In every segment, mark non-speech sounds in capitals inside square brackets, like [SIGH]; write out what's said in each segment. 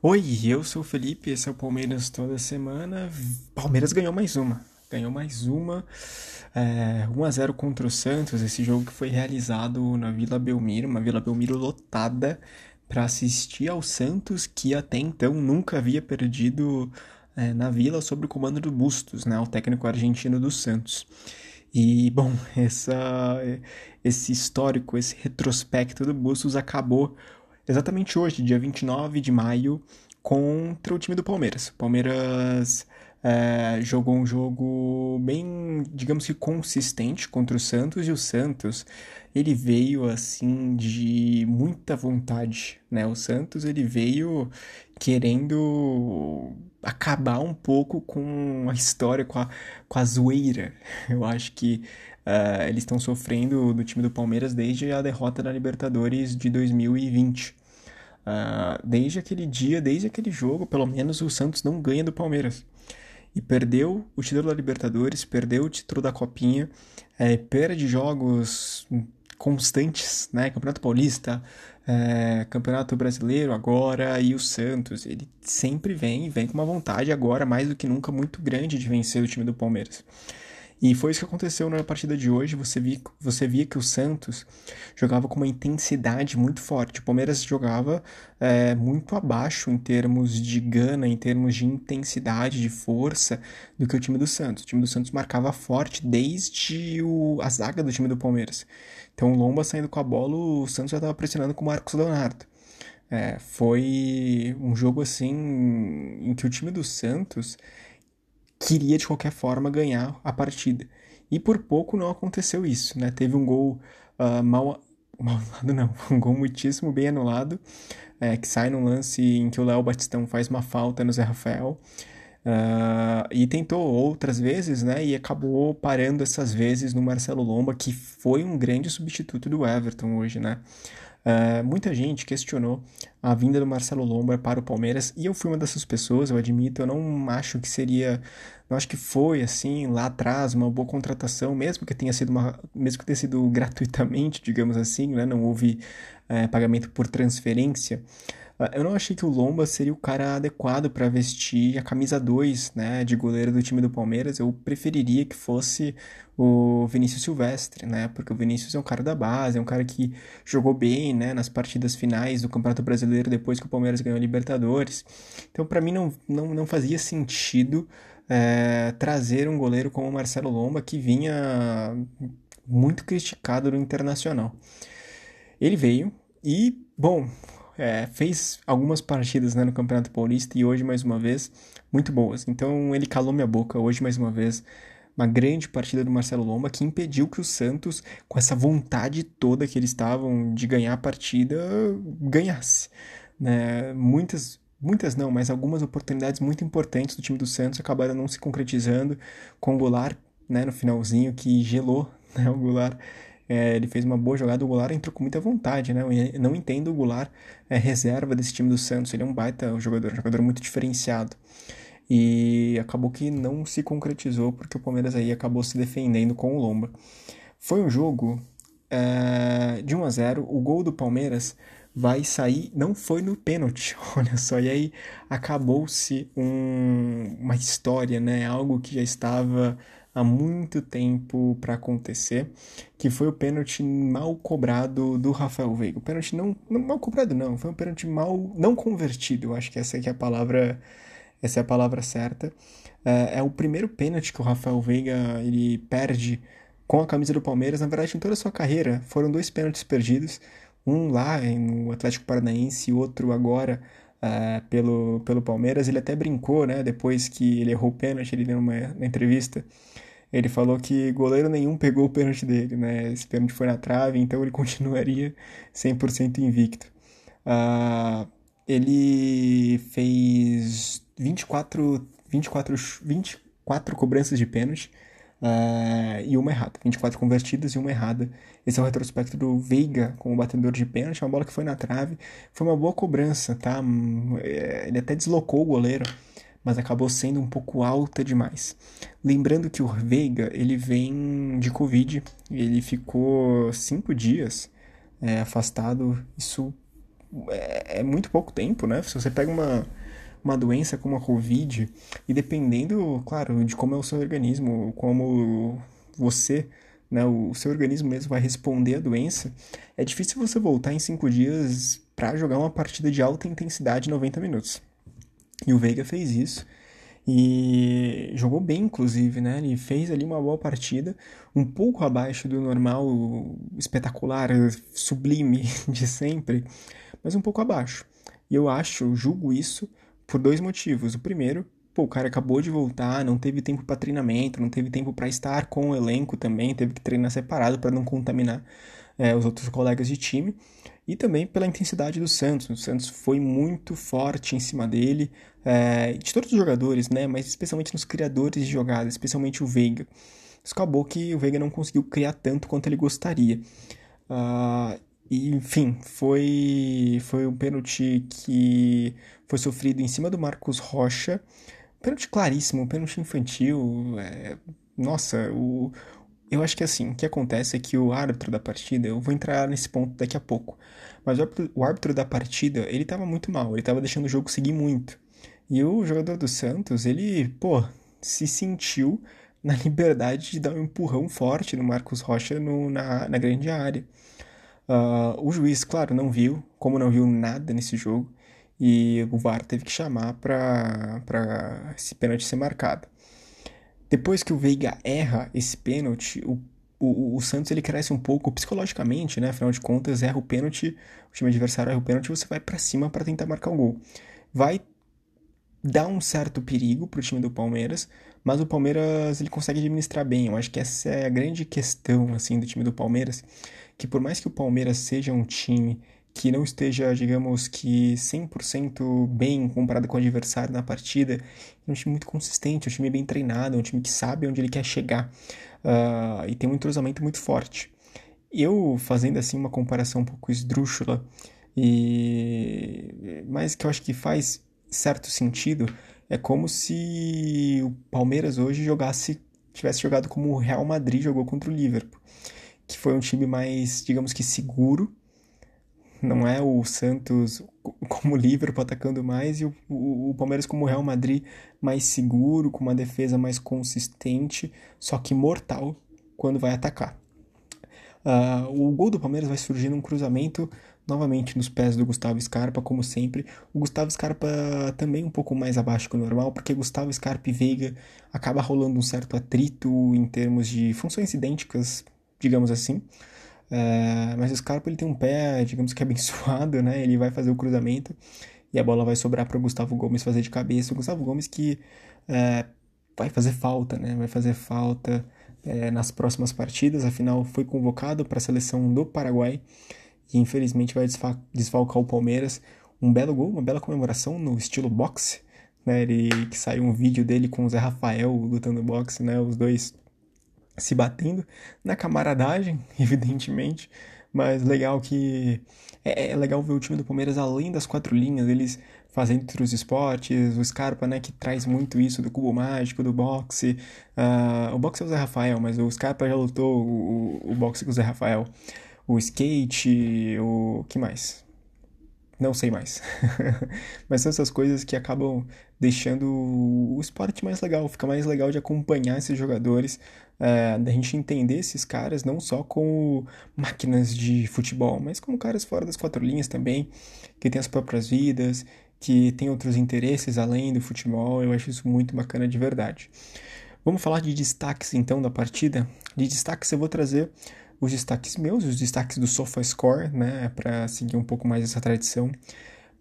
Oi, eu sou o Felipe, esse é o Palmeiras toda semana. Palmeiras ganhou mais uma. Ganhou mais uma. É, 1 a 0 contra o Santos, esse jogo que foi realizado na Vila Belmiro, uma Vila Belmiro lotada para assistir ao Santos, que até então nunca havia perdido é, na Vila sob o comando do Bustos, né, o técnico argentino do Santos. E, bom, [LAUGHS] essa, esse histórico, esse retrospecto do Bustos acabou exatamente hoje, dia 29 de maio, contra o time do Palmeiras. O Palmeiras é, jogou um jogo bem, digamos que consistente contra o Santos e o Santos ele veio assim de muita vontade, né? O Santos ele veio querendo acabar um pouco com a história, com a, com a zoeira. [LAUGHS] Eu acho que uh, eles estão sofrendo do time do Palmeiras desde a derrota da Libertadores de 2020. Uh, desde aquele dia, desde aquele jogo, pelo menos o Santos não ganha do Palmeiras. E perdeu o título da Libertadores, perdeu o título da Copinha, é, perde jogos constantes, né? Campeonato Paulista, é, Campeonato Brasileiro agora e o Santos. Ele sempre vem, vem com uma vontade agora, mais do que nunca, muito grande de vencer o time do Palmeiras. E foi isso que aconteceu na partida de hoje. Você via, você via que o Santos jogava com uma intensidade muito forte. O Palmeiras jogava é, muito abaixo em termos de gana, em termos de intensidade, de força, do que o time do Santos. O time do Santos marcava forte desde o, a zaga do time do Palmeiras. Então o Lomba saindo com a bola, o Santos já estava pressionando com o Marcos Leonardo. É, foi um jogo assim em que o time do Santos queria de qualquer forma ganhar a partida. E por pouco não aconteceu isso, né? Teve um gol uh, mal, anulado, [LAUGHS] não, um gol muitíssimo bem anulado, é, que sai num lance em que o Léo Batistão faz uma falta no Zé Rafael. Uh, e tentou outras vezes, né? E acabou parando essas vezes no Marcelo Lomba, que foi um grande substituto do Everton hoje, né? Uh, muita gente questionou a vinda do Marcelo Lomba para o Palmeiras e eu fui uma dessas pessoas, eu admito. Eu não acho que seria, não acho que foi assim lá atrás uma boa contratação, mesmo que tenha sido uma, mesmo que tenha sido [LAUGHS] gratuitamente, digamos assim, né? Não houve uh, pagamento por transferência. Ah, eu não achei que o Lomba seria o cara adequado para vestir a camisa 2, né, de goleiro do time do Palmeiras. Eu preferiria que fosse o Vinícius Silvestre, né? Porque o Vinícius é um cara da base, é um cara que jogou bem, né, nas partidas finais do Campeonato Brasileiro depois que o Palmeiras ganhou a Libertadores. Então, para mim não, não, não fazia sentido é, trazer um goleiro como o Marcelo Lomba que vinha muito criticado no Internacional. Ele veio e, bom, é, fez algumas partidas né, no Campeonato Paulista e hoje mais uma vez muito boas. Então ele calou minha boca hoje mais uma vez. Uma grande partida do Marcelo Lomba que impediu que o Santos, com essa vontade toda que eles estavam de ganhar a partida, ganhasse. Né? Muitas, muitas não, mas algumas oportunidades muito importantes do time do Santos acabaram não se concretizando com o Goulart né, no finalzinho que gelou [LAUGHS] né, o Goulart é, ele fez uma boa jogada, o Goulart entrou com muita vontade, né? Eu não entendo o Goulart é, reserva desse time do Santos, ele é um baita jogador, um jogador muito diferenciado. E acabou que não se concretizou porque o Palmeiras aí acabou se defendendo com o Lomba. Foi um jogo é, de 1 a 0 o gol do Palmeiras vai sair, não foi no pênalti, [LAUGHS] olha só, e aí acabou-se um, uma história, né? Algo que já estava há muito tempo para acontecer, que foi o pênalti mal cobrado do Rafael Veiga. O pênalti não, não mal cobrado não, foi um pênalti mal não convertido. Eu acho que essa é a palavra, essa é a palavra certa. É, é o primeiro pênalti que o Rafael Veiga ele perde com a camisa do Palmeiras. Na verdade, em toda a sua carreira, foram dois pênaltis perdidos. Um lá no Atlético Paranaense e outro agora uh, pelo, pelo Palmeiras. Ele até brincou, né? Depois que ele errou o pênalti, ele deu uma, uma entrevista ele falou que goleiro nenhum pegou o pênalti dele, né? Esse pênalti foi na trave, então ele [LAUGHS] continuaria 100% invicto. Uh, ele fez 24, 24, 24 cobranças de pênalti uh, e uma errada. 24 convertidas e uma errada. Esse é o retrospecto do Veiga como batedor de pênalti, uma bola que foi na trave. Foi uma boa cobrança, tá? É, ele até deslocou o goleiro mas acabou sendo um pouco alta demais. Lembrando que o Veiga ele vem de Covid, ele ficou cinco dias é, afastado, isso é, é muito pouco tempo, né? Se você pega uma, uma doença como a Covid, e dependendo, claro, de como é o seu organismo, como você, né, o seu organismo mesmo vai responder à doença, é difícil você voltar em cinco dias para jogar uma partida de alta intensidade 90 minutos. E o Veiga fez isso. E jogou bem, inclusive, né? Ele fez ali uma boa partida, um pouco abaixo do normal espetacular, sublime [LAUGHS] de sempre, mas um pouco abaixo. E eu acho, julgo isso por dois motivos. O primeiro, pô, o cara acabou de voltar, não teve tempo para treinamento, não teve tempo para estar com o elenco também, teve que treinar separado para não contaminar é, os outros colegas de time. E também pela intensidade do Santos. O Santos foi muito forte em cima dele, é, de todos os jogadores, né? Mas especialmente nos criadores de jogadas, especialmente o Veiga. Isso acabou que o Veiga não conseguiu criar tanto quanto ele gostaria. Uh, e, enfim, foi, foi um pênalti que foi sofrido em cima do Marcos Rocha. Pênalti claríssimo, pênalti infantil. É, nossa, o, eu acho que assim, o que acontece é que o árbitro da partida, eu vou entrar nesse ponto daqui a pouco, mas o árbitro, o árbitro da partida, ele tava muito mal, ele tava deixando o jogo seguir muito. E o jogador do Santos, ele, pô, se sentiu na [LAUGHS] liberdade de dar um empurrão forte no Marcos Rocha no, na, na grande área. Uh, o juiz, claro, não viu, como não viu nada nesse jogo, e o VAR teve que chamar para esse pênalti ser marcado. Depois que o Veiga erra esse pênalti, o, o, o, Santos ele cresce um pouco psicologicamente, né? Afinal de contas, erra o pênalti, o time adversário erra o pênalti, você vai para cima para tentar marcar o um gol. Vai dar um certo perigo para o time do Palmeiras, mas o Palmeiras ele consegue administrar bem. Eu acho que essa é a grande questão assim do time do Palmeiras, que por mais que o Palmeiras seja um time que não esteja, digamos que 100% bem comparado com o adversário na partida, é um time muito consistente, é um time bem treinado, é um time que sabe onde ele quer chegar uh, e tem um entrosamento muito forte. Eu, fazendo assim uma comparação um pouco esdrúxula, e... mas que eu acho que faz certo sentido, é como se o Palmeiras hoje jogasse, tivesse jogado como o Real Madrid jogou contra o Liverpool, que foi um time mais, digamos que seguro, não é o Santos como o Liverpool atacando mais e o, o, o, Palmeiras como o Real Madrid mais seguro, com uma defesa mais consistente, só que mortal quando vai atacar. Uh, o gol do Palmeiras vai surgir num cruzamento novamente nos pés do Gustavo Scarpa, como sempre. O Gustavo Scarpa também um pouco mais abaixo que o normal, porque Gustavo Scarpa e Veiga acaba rolando um certo atrito em termos de funções idênticas, digamos assim. É, mas o Scarpa ele tem um pé, digamos que [LAUGHS] abençoado, né? Ele vai fazer o cruzamento e a bola vai sobrar para o Gustavo Gomes fazer de cabeça. O Gustavo Gomes que é, vai fazer falta, né? Vai fazer falta é, nas próximas partidas. Afinal, foi convocado para a seleção do Paraguai e infelizmente vai desfalcar o Palmeiras. Um belo gol, uma bela comemoração no estilo boxe. Né, ele que saiu um vídeo dele com o Zé Rafael lutando boxe, né, os dois se batendo na camaradagem, [LAUGHS] evidentemente, mas legal que é, é, legal ver o time do Palmeiras além das quatro linhas, eles fazendo outros esportes, o Scarpa, né, que traz muito isso do cubo mágico, do boxe, uh, o boxe é o Zé Rafael, mas o Scarpa já lutou o, o boxe com o Zé Rafael, o skate, o que mais? Não sei mais. [LAUGHS] Mas são essas coisas que acabam deixando o esporte mais legal, fica mais legal de acompanhar esses jogadores, é, da gente entender esses caras não só como máquinas de futebol, mas como caras fora das quatro linhas também, que têm as próprias vidas, que têm outros interesses além do futebol. Eu acho isso muito bacana de verdade. Vamos falar de destaques então da partida. De destaques eu vou trazer os destaques meus, os destaques do SofaScore, né, para seguir um pouco mais essa tradição.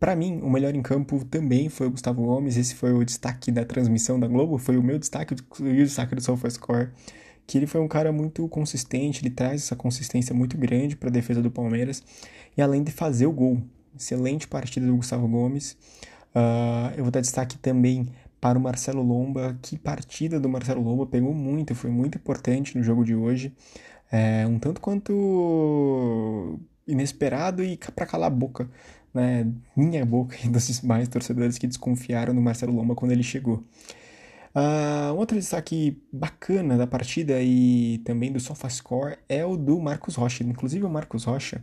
Para mim, o melhor em campo também foi o Gustavo Gomes, esse foi o destaque da transmissão da Globo, foi o meu destaque e o destaque do SofaScore, que ele foi um cara muito consistente, ele traz essa consistência muito grande para a defesa do Palmeiras, e além de fazer o gol, excelente partida do Gustavo Gomes. Uh, eu vou dar destaque também para o Marcelo Lomba, que partida do Marcelo Lomba pegou muito, foi muito importante no jogo de hoje é, um tanto quanto inesperado e para calar a boca, né? Minha boca e [LAUGHS] dos mais torcedores que desconfiaram do Marcelo Lomba quando ele chegou. Uh, um outro destaque bacana da partida e também do SofaScore é o do Marcos Rocha. Inclusive, o Marcos Rocha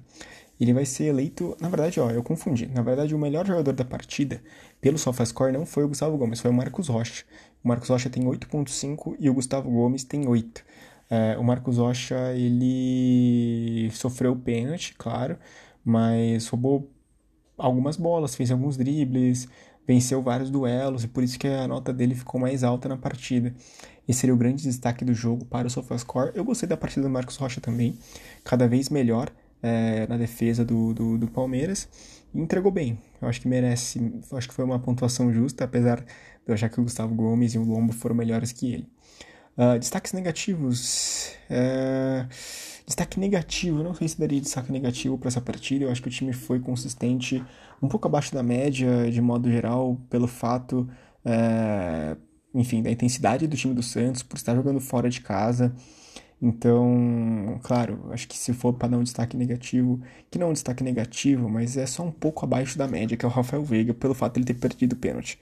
ele vai ser eleito. Na verdade, ó, eu confundi. Na verdade, o melhor jogador da partida, pelo SofaScore, não foi o Gustavo Gomes, foi o Marcos Rocha. O Marcos Rocha tem 8,5 e o Gustavo Gomes tem 8. É, o Marcos Rocha, ele sofreu pênalti, claro, mas roubou algumas bolas, fez alguns dribles, venceu vários duelos e por isso que a nota dele ficou mais alta na partida. Esse seria o grande destaque do jogo para o SofaScore. Eu gostei da partida do Marcos Rocha também, cada vez melhor é, na defesa do, do, do, Palmeiras e entregou bem. Eu acho que merece, acho que foi uma pontuação justa, apesar de eu achar que o Gustavo Gomes e o Lombo foram melhores que ele. Uh, destaques negativos. Uh, destaque negativo, não sei se daria destaque negativo para essa partida. Eu acho que o time foi consistente, um pouco abaixo da média, de modo geral, pelo fato. Uh, enfim, da intensidade do time do Santos, por estar jogando fora de casa. Então, claro, acho que se for para dar um destaque negativo, que não é um destaque negativo, mas é só um pouco abaixo da média, que é o Rafael Veiga, pelo fato de ele ter perdido o pênalti.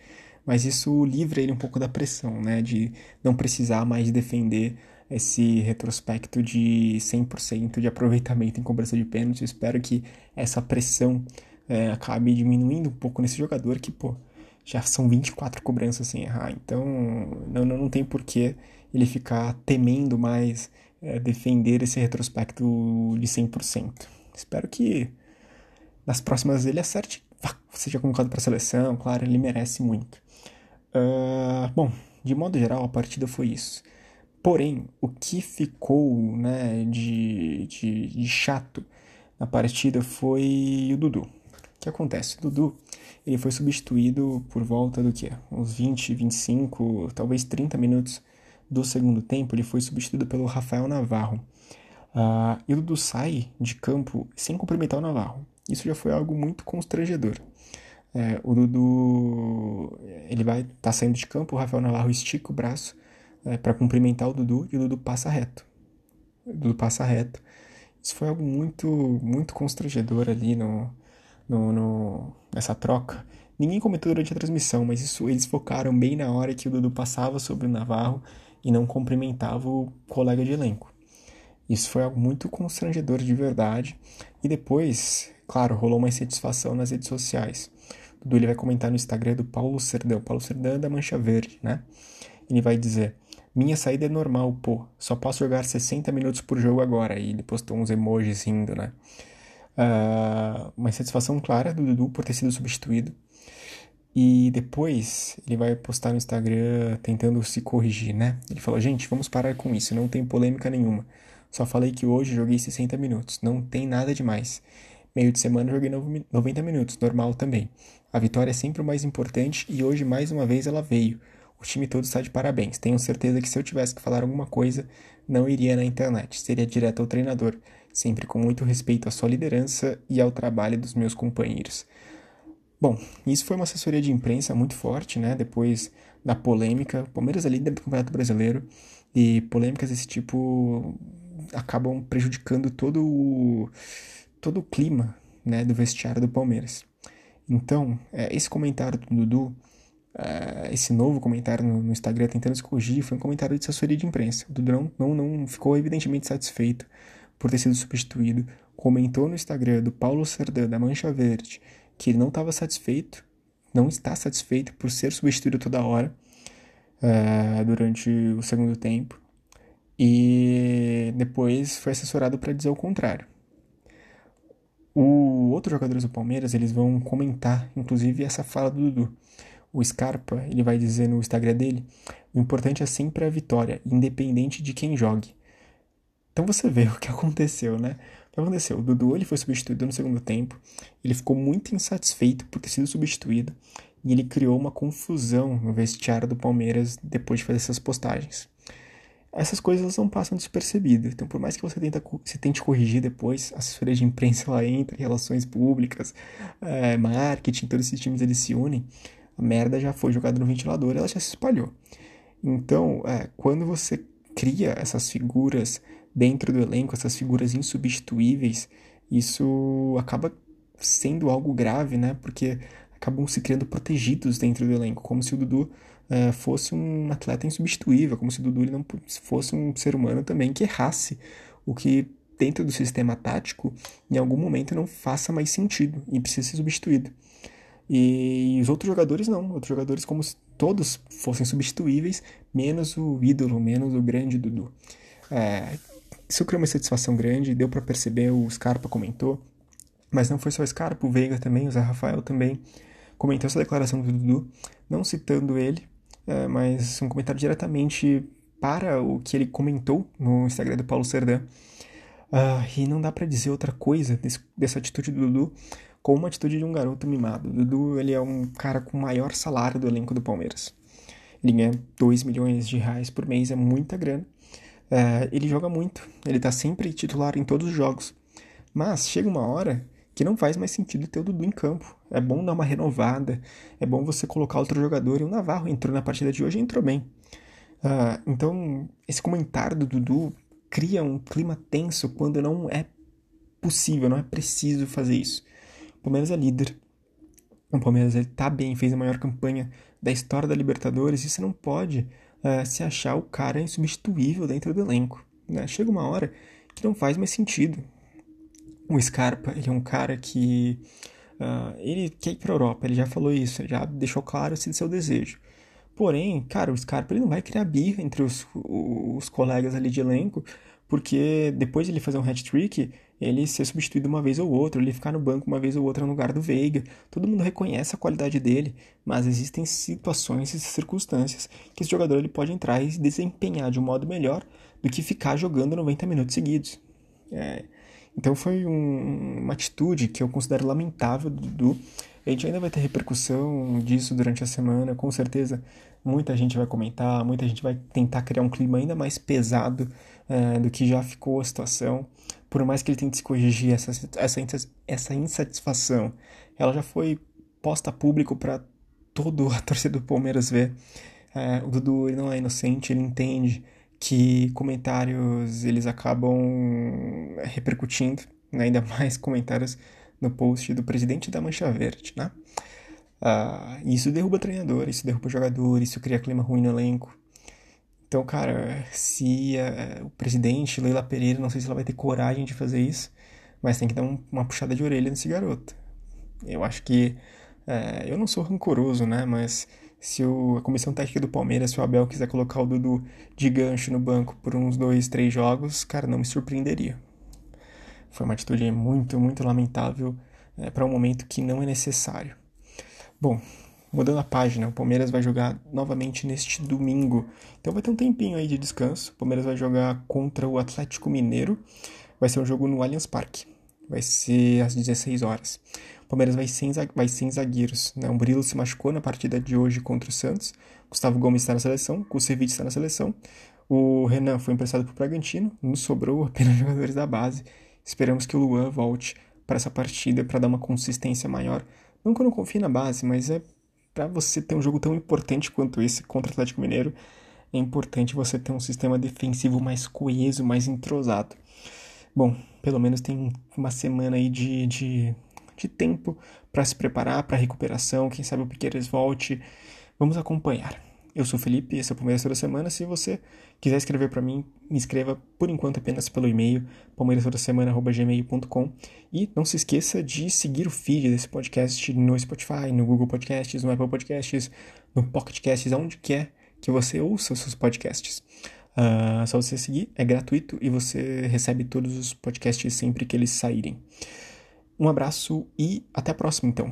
Mas isso livra ele um pouco da pressão, né, de não precisar mais defender esse retrospecto de 100% de aproveitamento em cobrança de pênalti. Espero que essa pressão é, acabe diminuindo um pouco nesse jogador que, pô, já são 24 cobranças sem errar. Então, não, não tem porquê ele ficar temendo mais é, defender esse retrospecto de 100%. Espero que nas próximas ele acerte, seja colocado para a seleção, claro, ele merece muito. Uh, bom, de modo geral, a partida foi isso. Porém, o que ficou né, de, de, de chato na partida foi o Dudu. O que acontece? O Dudu ele foi substituído por volta do que? Uns 20, 25, talvez 30 minutos do segundo tempo, ele foi substituído pelo Rafael Navarro. Uh, e o Dudu sai de campo sem cumprimentar o Navarro. Isso já foi algo muito constrangedor. É, o Dudu ele vai estar tá saindo de campo, o Rafael Navarro estica o braço é, para cumprimentar o Dudu e o Dudu passa reto. O Dudu passa reto. Isso foi algo muito muito constrangedor ali no, no, no nessa troca. Ninguém comentou durante a transmissão, mas isso eles focaram bem na hora que o Dudu passava sobre o Navarro e não cumprimentava o colega de elenco. Isso foi algo muito constrangedor de verdade. E depois, claro, rolou uma insatisfação nas redes sociais. Dudu ele vai comentar no Instagram do Paulo Serdão. Paulo Serdão é da Mancha Verde, né? Ele vai dizer: Minha saída é normal, pô. Só posso jogar 60 minutos por jogo agora. E ele postou uns emojis rindo, né? Uh, uma insatisfação clara do Dudu por ter sido substituído. E depois ele vai postar no Instagram tentando se corrigir, né? Ele falou: gente, vamos parar com isso, não tem polêmica nenhuma. Só falei que hoje joguei 60 minutos, não tem nada demais. Meio de semana joguei 90 minutos, normal também. A vitória é sempre o mais importante e hoje mais uma vez ela veio. O time todo está de parabéns. Tenho certeza que se eu tivesse que falar alguma coisa, não iria na internet, seria direto ao treinador, sempre com muito respeito à sua liderança e ao trabalho dos meus companheiros. Bom, isso foi uma assessoria de imprensa muito forte, né? Depois da polêmica, o Palmeiras é líder do Campeonato Brasileiro e polêmicas desse tipo acabam prejudicando todo o, todo o clima né, do vestiário do Palmeiras. Então, é, esse comentário do Dudu, é, esse novo comentário no, no, Instagram tentando se corrigir, foi um comentário de assessoria de imprensa. O Dudu não, não, não ficou evidentemente satisfeito por ter sido substituído. Comentou no Instagram do Paulo Serdã, da Mancha Verde, que ele não estava satisfeito, não está satisfeito por ser substituído toda hora uh, durante o segundo tempo e depois foi assessorado para dizer o contrário. O outros jogadores do Palmeiras eles vão comentar, inclusive essa fala do Dudu. O Scarpa ele vai dizer no Instagram dele: o importante é sempre a vitória, independente de quem jogue. Então você vê [LAUGHS] o que aconteceu, né? que aconteceu? O Dudu ele foi substituído no segundo tempo, ele ficou muito insatisfeito por ter sido substituído e ele criou uma confusão no vestiário do Palmeiras depois de fazer essas postagens. Essas coisas não passam despercebidas, então por mais que você, tenta, tente corrigir depois, a assessoria de imprensa lá entra, relações públicas, é, marketing, todos esses times eles se unem, a merda já foi jogada no ventilador, ela já se espalhou. Então, é, quando você cria essas figuras dentro do elenco, essas figuras insubstituíveis, isso acaba sendo algo grave, né? Porque acabam se criando protegidos dentro do elenco, como se o Dudu uh, fosse um atleta insubstituível, como se Dudu não fosse um ser humano também que errasse, o que dentro do sistema tático, em algum momento não faça mais sentido e precisa ser substituído. E os outros jogadores não, outros jogadores como se todos fossem substituíveis, menos o ídolo, menos o grande Dudu. É, isso criou uma satisfação grande, deu para perceber, o Scarpa comentou, mas não foi só o Scarpa, o Veiga também, o Zé Rafael também comentou essa declaração do Dudu, não citando ele, é, mas um comentário diretamente para o que ele comentou no Instagram do Paulo Serdã. Uh, e não dá para dizer outra coisa desse, dessa atitude do Dudu como uma atitude de um garoto mimado. O Dudu ele é um cara com o maior salário do elenco do Palmeiras. Ele ganha 2 milhões de reais por mês, é muita grana. Uh, ele joga muito, ele tá sempre titular em todos os jogos. Mas chega uma hora que não faz mais sentido ter o Dudu em campo. É bom dar uma renovada, é bom você colocar outro jogador. E o Navarro entrou na partida de hoje e entrou bem. Uh, então, esse comentário do Dudu cria um clima tenso quando não é possível, não é preciso fazer isso. O Palmeiras é líder. O Palmeiras ele tá bem, fez a maior campanha da história da Libertadores e você não pode uh, se achar o cara insubstituível dentro do elenco. Né? Chega uma hora que não faz mais sentido. O Scarpa, ele é um cara que. Uh, ele quer ir pra Europa, ele já falou isso, já deixou claro esse seu desejo. Porém, cara, o Scarpa ele não vai criar birra entre os, os colegas ali de elenco, porque depois de ele fazer um hat-trick, ele ser substituído uma vez ou outra, ele ficar no banco uma vez ou outra no lugar do Veiga. Todo mundo reconhece a qualidade dele, mas existem situações e circunstâncias que esse jogador ele pode entrar e desempenhar de um modo melhor do que ficar jogando 90 minutos seguidos. É, então foi um, uma atitude que eu considero lamentável do Dudu. A gente ainda vai ter repercussão disso durante a semana, com certeza muita gente vai comentar, muita gente vai tentar criar um clima ainda mais pesado é, do que já ficou a situação. Por mais que ele tente se corrigir essa, essa, essa insatisfação, ela já foi posta a público para toda [LAUGHS] a torcida do Palmeiras ver. É, o Dudu ele não é inocente, ele entende que comentários eles acabam repercutindo, né? ainda [LAUGHS] mais comentários no post do presidente da Mancha Verde, né? Uh, isso derruba treinador, isso derruba jogador, isso cria clima ruim no elenco. Então, cara, se uh, o presidente, Leila Pereira, não sei se ela vai ter coragem de fazer isso, mas tem que dar um, uma puxada de orelha nesse garoto. Eu acho que. Uh, eu não sou rancoroso, né? Mas se o, a comissão técnica do Palmeiras, se o Abel quiser colocar o Dudu de gancho no banco por uns dois, três jogos, cara, não me surpreenderia. Foi uma atitude muito, muito lamentável é, para um momento que não é necessário. Bom, mudando a página, o Palmeiras vai jogar novamente neste domingo. Então vai ter um tempinho aí de descanso. O Palmeiras vai jogar contra o Atlético Mineiro. Vai ser um jogo no Allianz Parque. Vai ser às 16 horas. O Palmeiras vai sem, vai sem zagueiros. Né? O Murilo se machucou na partida de hoje contra o Santos. Gustavo Gomes está na seleção. Kusevich está na seleção. O Renan foi emprestado para o Bragantino. Nos sobrou apenas [LAUGHS] jogadores da base. Esperamos que o Luan volte para essa partida para dar uma consistência maior. Não que eu não confie na base, mas é para você ter um jogo tão importante quanto esse contra o Atlético Mineiro, é importante você ter um sistema defensivo mais coeso, mais entrosado. Bom, pelo menos tem uma semana aí de, de de tempo para se preparar para a recuperação. Quem sabe o Piqueires volte. Vamos acompanhar. Eu sou o Felipe, esse é o Palmeiras toda semana. Se você quiser escrever para mim, me escreva por enquanto apenas pelo e-mail palmeirastodasemana@gmail.com e não se esqueça de seguir o feed desse podcast no Spotify, no Google Podcasts, no Apple Podcasts, no Pocket Casts, aonde quer que você ouça os seus podcasts. Uh, só você seguir, é gratuito e você recebe todos os podcasts sempre que eles saírem. Um abraço e até a próxima, então.